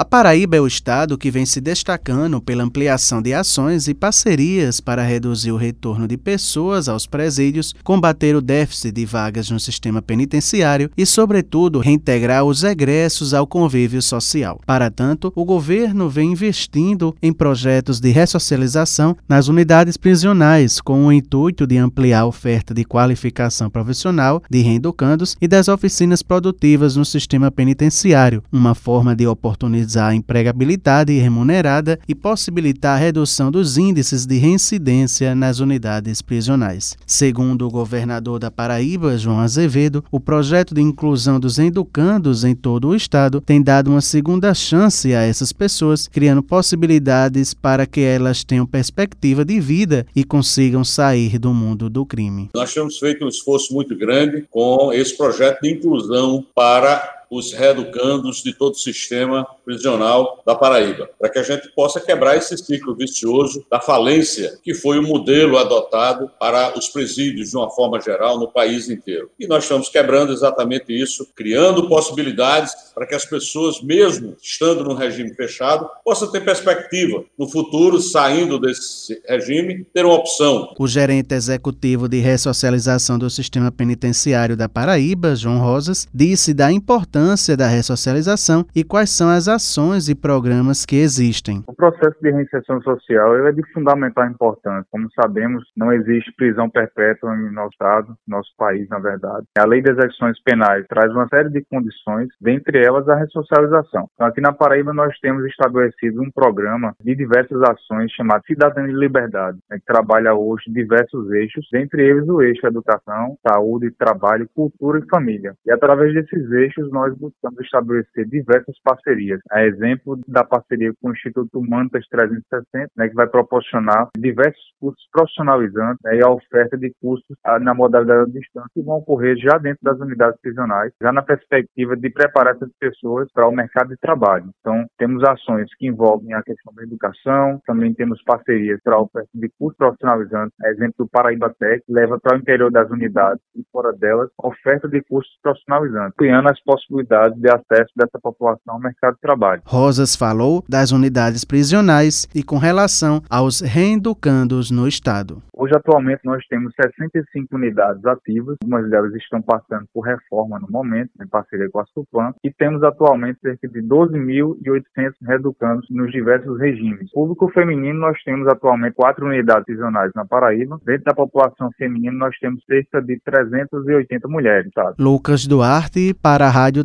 A Paraíba é o estado que vem se destacando pela ampliação de ações e parcerias para reduzir o retorno de pessoas aos presídios, combater o déficit de vagas no sistema penitenciário e, sobretudo, reintegrar os egressos ao convívio social. Para tanto, o governo vem investindo em projetos de ressocialização nas unidades prisionais, com o intuito de ampliar a oferta de qualificação profissional de reeducandos e das oficinas produtivas no sistema penitenciário, uma forma de oportunizar a empregabilidade remunerada e possibilitar a redução dos índices de reincidência nas unidades prisionais. Segundo o governador da Paraíba, João Azevedo, o projeto de inclusão dos educandos em todo o estado tem dado uma segunda chance a essas pessoas, criando possibilidades para que elas tenham perspectiva de vida e consigam sair do mundo do crime. Nós temos feito um esforço muito grande com esse projeto de inclusão para os reeducandos de todo o sistema prisional da Paraíba, para que a gente possa quebrar esse ciclo vicioso da falência que foi o modelo adotado para os presídios de uma forma geral no país inteiro. E nós estamos quebrando exatamente isso, criando possibilidades para que as pessoas, mesmo estando no regime fechado, possam ter perspectiva no futuro, saindo desse regime, ter uma opção. O gerente executivo de ressocialização do sistema penitenciário da Paraíba, João Rosas, disse da importância importância da ressocialização e quais são as ações e programas que existem. O processo de reinserção social é de fundamental importância. Como sabemos, não existe prisão perpétua em nosso estado, nosso país, na verdade. A lei das execuções penais traz uma série de condições, dentre elas a ressocialização. Então, aqui na Paraíba, nós temos estabelecido um programa de diversas ações chamado Cidadania de Liberdade, né, que trabalha hoje diversos eixos, dentre eles o eixo educação, saúde, trabalho, cultura e família. E através desses eixos, nós nós buscamos estabelecer diversas parcerias. A exemplo da parceria com o Instituto Mantas 360, né, que vai proporcionar diversos cursos profissionalizantes né, e a oferta de cursos ah, na modalidade distância que vão ocorrer já dentro das unidades prisionais, já na perspectiva de preparar essas pessoas para o mercado de trabalho. Então, temos ações que envolvem a questão da educação, também temos parcerias para a oferta de cursos profissionalizantes, a exemplo do Paraíba Tech, leva para o interior das unidades e fora delas, oferta de cursos profissionalizantes, criando as possibilidades possibilidades de acesso dessa população ao mercado de trabalho. Rosas falou das unidades prisionais e com relação aos reeducandos no Estado. Hoje, atualmente, nós temos 65 unidades ativas, algumas delas estão passando por reforma no momento, em parceria com a Suplan, e temos atualmente cerca de 12.800 reeducandos nos diversos regimes. Público feminino, nós temos atualmente quatro unidades prisionais na Paraíba. Dentro da população feminina, nós temos cerca de 380 mulheres. Sabe? Lucas Duarte, para a Rádio